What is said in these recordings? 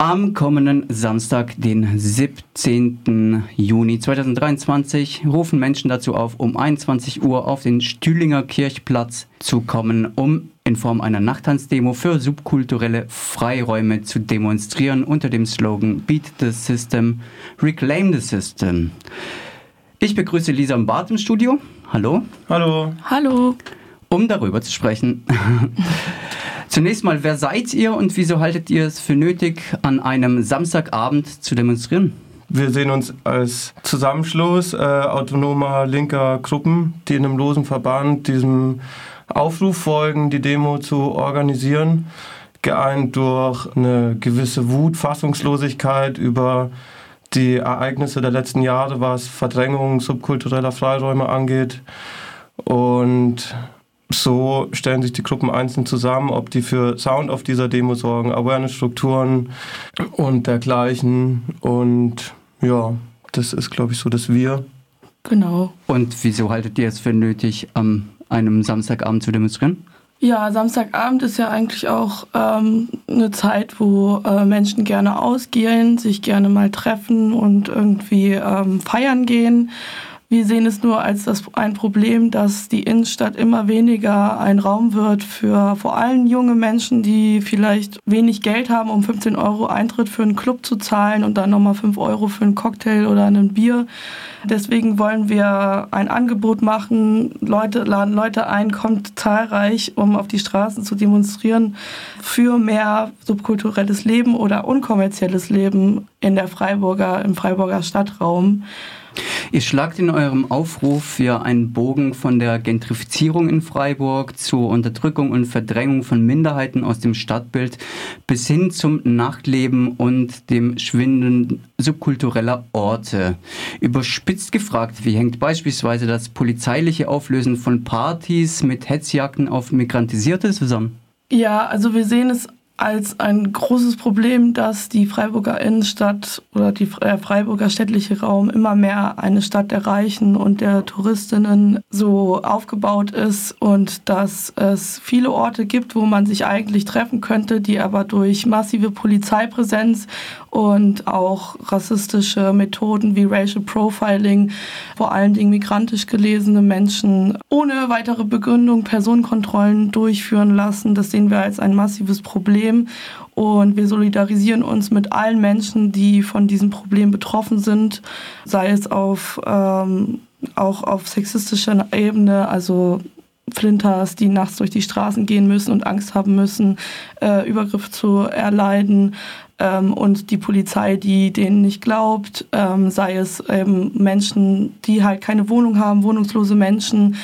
Am kommenden Samstag, den 17. Juni 2023, rufen Menschen dazu auf, um 21 Uhr auf den Stühlinger Kirchplatz zu kommen, um in Form einer Nachttanzdemo für subkulturelle Freiräume zu demonstrieren unter dem Slogan Beat the System, Reclaim the System. Ich begrüße Lisa im Bart im Studio. Hallo. Hallo. Hallo. Um darüber zu sprechen. Zunächst mal, wer seid ihr und wieso haltet ihr es für nötig, an einem Samstagabend zu demonstrieren? Wir sehen uns als Zusammenschluss äh, autonomer linker Gruppen, die in einem losen Verband diesem Aufruf folgen, die Demo zu organisieren, geeint durch eine gewisse Wut, Fassungslosigkeit über die Ereignisse der letzten Jahre, was Verdrängung subkultureller Freiräume angeht. Und so stellen sich die Gruppen einzeln zusammen, ob die für Sound auf dieser Demo sorgen, Awareness-Strukturen und dergleichen. Und ja, das ist, glaube ich, so das Wir. Genau. Und wieso haltet ihr es für nötig, am einem Samstagabend zu demonstrieren? Ja, Samstagabend ist ja eigentlich auch ähm, eine Zeit, wo äh, Menschen gerne ausgehen, sich gerne mal treffen und irgendwie ähm, feiern gehen. Wir sehen es nur als das ein Problem, dass die Innenstadt immer weniger ein Raum wird für vor allem junge Menschen, die vielleicht wenig Geld haben, um 15 Euro Eintritt für einen Club zu zahlen und dann nochmal 5 Euro für einen Cocktail oder ein Bier. Deswegen wollen wir ein Angebot machen, Leute laden Leute ein, kommt zahlreich, um auf die Straßen zu demonstrieren für mehr subkulturelles Leben oder unkommerzielles Leben in der Freiburger, im Freiburger Stadtraum. Ihr schlagt in eurem Aufruf ja einen Bogen von der Gentrifizierung in Freiburg zur Unterdrückung und Verdrängung von Minderheiten aus dem Stadtbild bis hin zum Nachtleben und dem Schwinden subkultureller Orte. Überspitzt gefragt, wie hängt beispielsweise das polizeiliche Auflösen von Partys mit Hetzjagden auf Migrantisierte zusammen? Ja, also wir sehen es als ein großes Problem, dass die Freiburger Innenstadt oder die äh, Freiburger städtliche Raum immer mehr eine Stadt der Reichen und der Touristinnen so aufgebaut ist und dass es viele Orte gibt, wo man sich eigentlich treffen könnte, die aber durch massive Polizeipräsenz und auch rassistische Methoden wie Racial Profiling, vor allen Dingen migrantisch gelesene Menschen ohne weitere Begründung Personenkontrollen durchführen lassen. Das sehen wir als ein massives Problem und wir solidarisieren uns mit allen Menschen, die von diesem Problem betroffen sind, sei es auf ähm, auch auf sexistischer Ebene, also Flinters, die nachts durch die Straßen gehen müssen und Angst haben müssen, äh, Übergriff zu erleiden, ähm, und die Polizei, die denen nicht glaubt, ähm, sei es ähm, Menschen, die halt keine Wohnung haben, wohnungslose Menschen,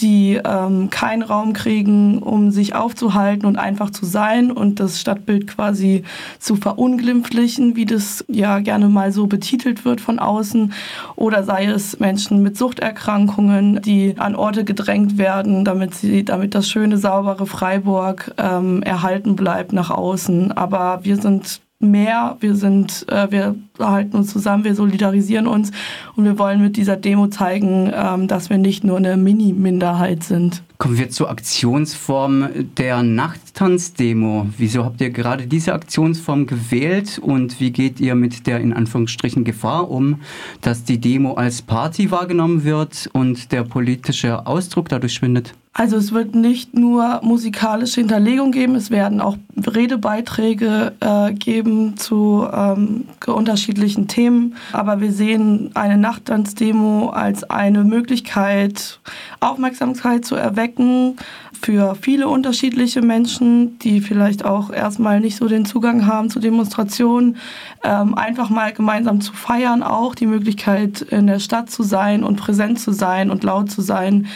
die ähm, keinen Raum kriegen, um sich aufzuhalten und einfach zu sein und das Stadtbild quasi zu verunglimpflichen, wie das ja gerne mal so betitelt wird von außen. Oder sei es Menschen mit Suchterkrankungen, die an Orte gedrängt werden, damit sie, damit das schöne, saubere Freiburg ähm, erhalten bleibt nach außen. Aber wir sind mehr. Wir sind, äh, wir halten uns zusammen, wir solidarisieren uns und wir wollen mit dieser Demo zeigen, ähm, dass wir nicht nur eine Mini-Minderheit sind. Kommen wir zur Aktionsform der Nachttanzdemo. Wieso habt ihr gerade diese Aktionsform gewählt und wie geht ihr mit der in Anführungsstrichen Gefahr um, dass die Demo als Party wahrgenommen wird und der politische Ausdruck dadurch schwindet? Also es wird nicht nur musikalische Hinterlegung geben, es werden auch Redebeiträge äh, geben zu ähm, unterschiedlichen Themen. Aber wir sehen eine Nachttanzdemo als eine Möglichkeit, Aufmerksamkeit zu erwecken für viele unterschiedliche Menschen, die vielleicht auch erstmal nicht so den Zugang haben zu Demonstrationen, ähm, einfach mal gemeinsam zu feiern, auch die Möglichkeit in der Stadt zu sein und präsent zu sein und laut zu sein.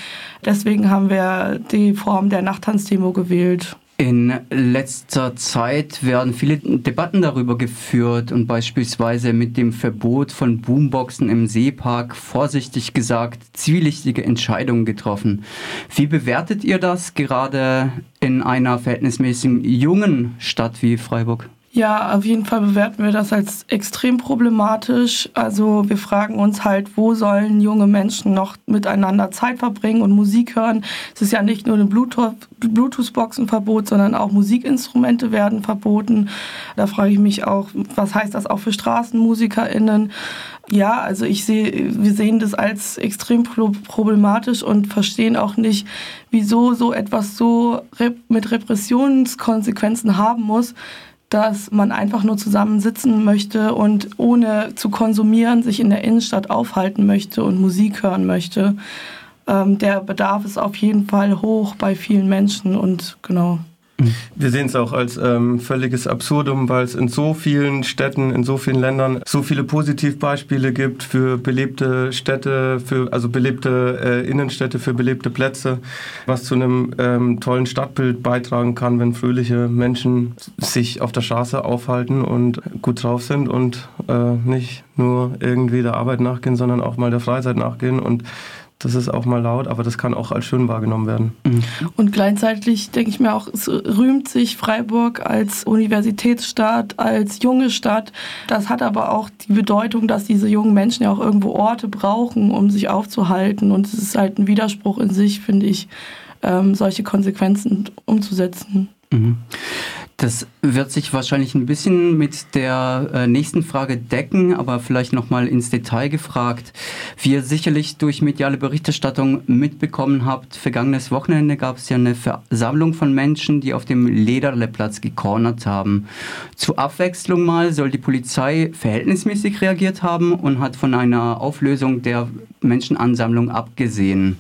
Deswegen haben wir die Form der Nachttanzdemo gewählt. In letzter Zeit werden viele Debatten darüber geführt und beispielsweise mit dem Verbot von Boomboxen im Seepark vorsichtig gesagt zwielichtige Entscheidungen getroffen. Wie bewertet ihr das gerade in einer verhältnismäßig jungen Stadt wie Freiburg? Ja, auf jeden Fall bewerten wir das als extrem problematisch. Also wir fragen uns halt, wo sollen junge Menschen noch miteinander Zeit verbringen und Musik hören. Es ist ja nicht nur ein Bluetooth-Boxenverbot, sondern auch Musikinstrumente werden verboten. Da frage ich mich auch, was heißt das auch für StraßenmusikerInnen? Ja, also ich sehe, wir sehen das als extrem problematisch und verstehen auch nicht, wieso so etwas so mit Repressionskonsequenzen haben muss dass man einfach nur zusammen sitzen möchte und ohne zu konsumieren sich in der Innenstadt aufhalten möchte und Musik hören möchte. Ähm, der Bedarf ist auf jeden Fall hoch bei vielen Menschen und genau. Wir sehen es auch als ähm, völliges Absurdum, weil es in so vielen Städten, in so vielen Ländern so viele Positivbeispiele gibt für belebte Städte, für also belebte äh, Innenstädte, für belebte Plätze, was zu einem ähm, tollen Stadtbild beitragen kann, wenn fröhliche Menschen sich auf der Straße aufhalten und gut drauf sind und äh, nicht nur irgendwie der Arbeit nachgehen, sondern auch mal der Freizeit nachgehen und das ist auch mal laut, aber das kann auch als schön wahrgenommen werden. Mhm. Und gleichzeitig denke ich mir auch, es rühmt sich Freiburg als Universitätsstadt, als junge Stadt. Das hat aber auch die Bedeutung, dass diese jungen Menschen ja auch irgendwo Orte brauchen, um sich aufzuhalten. Und es ist halt ein Widerspruch in sich, finde ich, ähm, solche Konsequenzen umzusetzen. Mhm. Das wird sich wahrscheinlich ein bisschen mit der äh, nächsten Frage decken, aber vielleicht nochmal ins Detail gefragt. Wie ihr sicherlich durch mediale Berichterstattung mitbekommen habt, vergangenes Wochenende gab es ja eine Versammlung von Menschen, die auf dem Lederleplatz gecornert haben. Zur Abwechslung mal soll die Polizei verhältnismäßig reagiert haben und hat von einer Auflösung der Menschenansammlung abgesehen.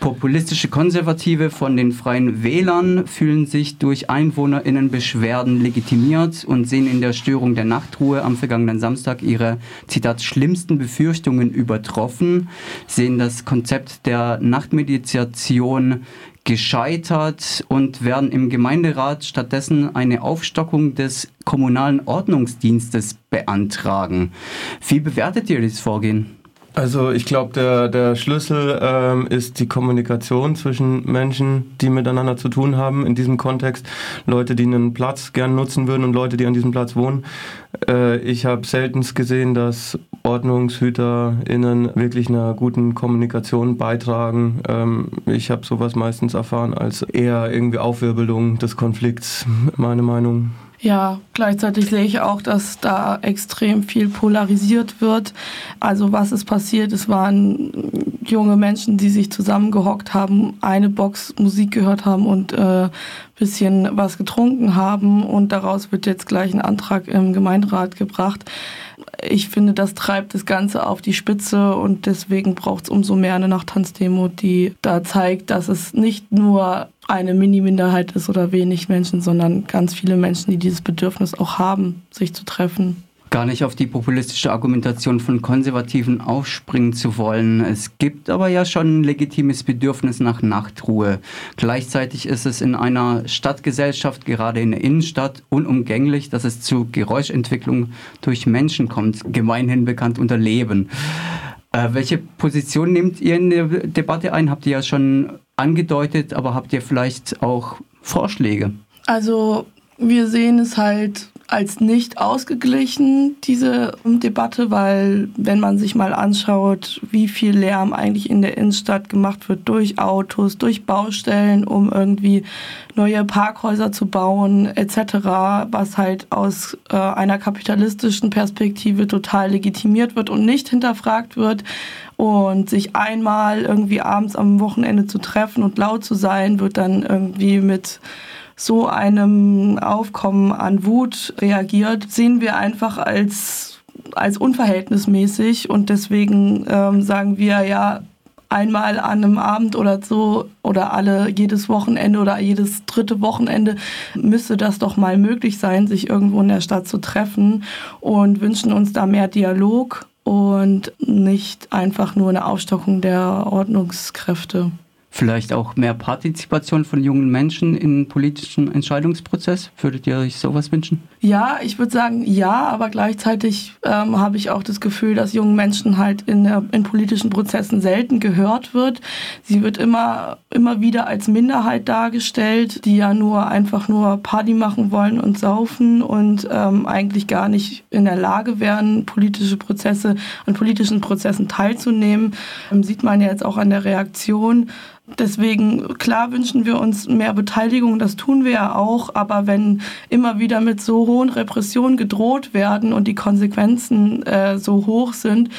Populistische Konservative von den Freien Wählern fühlen sich durch Einwohnerinnenbeschwerden legitimiert und sehen in der Störung der Nachtruhe am vergangenen Samstag ihre, Zitat, schlimmsten Befürchtungen übertroffen, sehen das Konzept der Nachtmeditation gescheitert und werden im Gemeinderat stattdessen eine Aufstockung des kommunalen Ordnungsdienstes beantragen. Wie bewertet ihr dieses Vorgehen? Also ich glaube, der, der Schlüssel ähm, ist die Kommunikation zwischen Menschen, die miteinander zu tun haben. In diesem Kontext Leute, die einen Platz gern nutzen würden und Leute, die an diesem Platz wohnen. Äh, ich habe selten gesehen, dass OrdnungshüterInnen wirklich einer guten Kommunikation beitragen. Ähm, ich habe sowas meistens erfahren als eher irgendwie Aufwirbelung des Konflikts, meine Meinung. Ja, gleichzeitig sehe ich auch, dass da extrem viel polarisiert wird. Also was ist passiert? Es waren junge Menschen, die sich zusammengehockt haben, eine Box Musik gehört haben und äh, bisschen was getrunken haben und daraus wird jetzt gleich ein Antrag im Gemeinderat gebracht. Ich finde, das treibt das Ganze auf die Spitze und deswegen braucht es umso mehr eine Nachtanzdemo, die da zeigt, dass es nicht nur eine Mini-Minderheit ist oder wenig Menschen, sondern ganz viele Menschen, die dieses Bedürfnis auch haben, sich zu treffen gar nicht auf die populistische Argumentation von Konservativen aufspringen zu wollen. Es gibt aber ja schon ein legitimes Bedürfnis nach Nachtruhe. Gleichzeitig ist es in einer Stadtgesellschaft, gerade in der Innenstadt, unumgänglich, dass es zu Geräuschentwicklung durch Menschen kommt, gemeinhin bekannt unter Leben. Äh, welche Position nehmt ihr in der Debatte ein? Habt ihr ja schon angedeutet, aber habt ihr vielleicht auch Vorschläge? Also wir sehen es halt als nicht ausgeglichen, diese Debatte, weil wenn man sich mal anschaut, wie viel Lärm eigentlich in der Innenstadt gemacht wird durch Autos, durch Baustellen, um irgendwie neue Parkhäuser zu bauen etc., was halt aus äh, einer kapitalistischen Perspektive total legitimiert wird und nicht hinterfragt wird und sich einmal irgendwie abends am Wochenende zu treffen und laut zu sein, wird dann irgendwie mit so einem Aufkommen an Wut reagiert, sehen wir einfach als, als unverhältnismäßig und deswegen ähm, sagen wir ja, einmal an einem Abend oder so oder alle jedes Wochenende oder jedes dritte Wochenende müsste das doch mal möglich sein, sich irgendwo in der Stadt zu treffen und wünschen uns da mehr Dialog und nicht einfach nur eine Aufstockung der Ordnungskräfte. Vielleicht auch mehr Partizipation von jungen Menschen im politischen Entscheidungsprozess? Würdet ihr euch sowas wünschen? Ja, ich würde sagen ja, aber gleichzeitig ähm, habe ich auch das Gefühl, dass jungen Menschen halt in, in politischen Prozessen selten gehört wird. Sie wird immer, immer wieder als Minderheit dargestellt, die ja nur einfach nur Party machen wollen und saufen und ähm, eigentlich gar nicht in der Lage wären, politische Prozesse, an politischen Prozessen teilzunehmen. Ähm, sieht man ja jetzt auch an der Reaktion. Deswegen, klar wünschen wir uns mehr Beteiligung, das tun wir ja auch, aber wenn immer wieder mit so hohen Repressionen gedroht werden und die Konsequenzen äh, so hoch sind,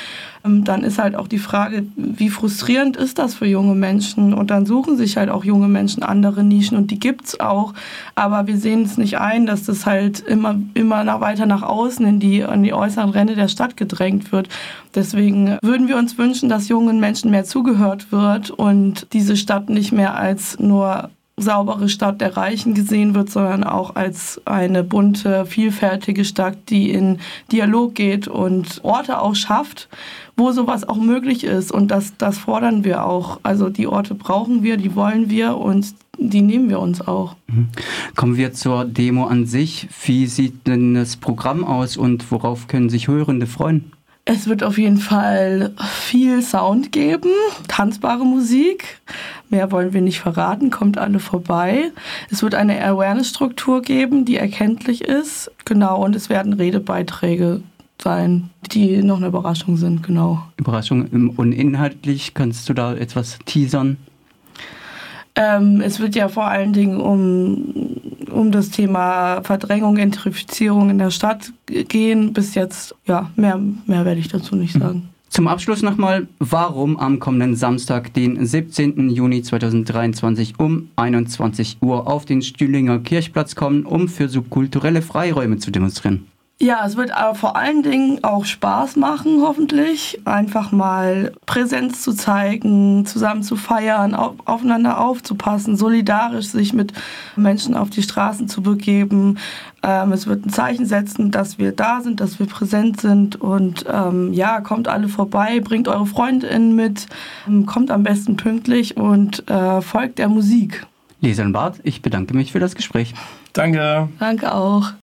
ähm, dann ist halt auch die Frage, wie frustrierend ist das für junge Menschen? Und dann suchen sich halt auch junge Menschen andere Nischen und die gibt's auch. Aber wir sehen es nicht ein, dass das halt immer, immer nach, weiter nach außen in die, in die äußeren Ränder der Stadt gedrängt wird. Deswegen würden wir uns wünschen, dass jungen Menschen mehr zugehört wird und diese Stadt nicht mehr als nur saubere Stadt der Reichen gesehen wird, sondern auch als eine bunte, vielfältige Stadt, die in Dialog geht und Orte auch schafft, wo sowas auch möglich ist. Und das, das fordern wir auch. Also die Orte brauchen wir, die wollen wir und die nehmen wir uns auch. Mhm. Kommen wir zur Demo an sich. Wie sieht denn das Programm aus und worauf können sich Hörende freuen? Es wird auf jeden Fall viel Sound geben, tanzbare Musik. Mehr wollen wir nicht verraten, kommt alle vorbei. Es wird eine Awareness-Struktur geben, die erkenntlich ist. Genau, und es werden Redebeiträge sein, die noch eine Überraschung sind, genau. Überraschung und inhaltlich kannst du da etwas teasern? Ähm, es wird ja vor allen Dingen um, um das Thema Verdrängung, Gentrifizierung in der Stadt gehen. Bis jetzt, ja, mehr, mehr werde ich dazu nicht mhm. Zum Abschluss nochmal, warum am kommenden Samstag, den 17. Juni 2023 um 21 Uhr auf den Stühlinger Kirchplatz kommen, um für subkulturelle Freiräume zu demonstrieren? Ja, es wird aber vor allen Dingen auch Spaß machen, hoffentlich. Einfach mal Präsenz zu zeigen, zusammen zu feiern, auf, aufeinander aufzupassen, solidarisch sich mit Menschen auf die Straßen zu begeben. Ähm, es wird ein Zeichen setzen, dass wir da sind, dass wir präsent sind. Und ähm, ja, kommt alle vorbei, bringt eure FreundInnen mit, ähm, kommt am besten pünktlich und äh, folgt der Musik. Lisa und Bart, ich bedanke mich für das Gespräch. Danke. Danke auch.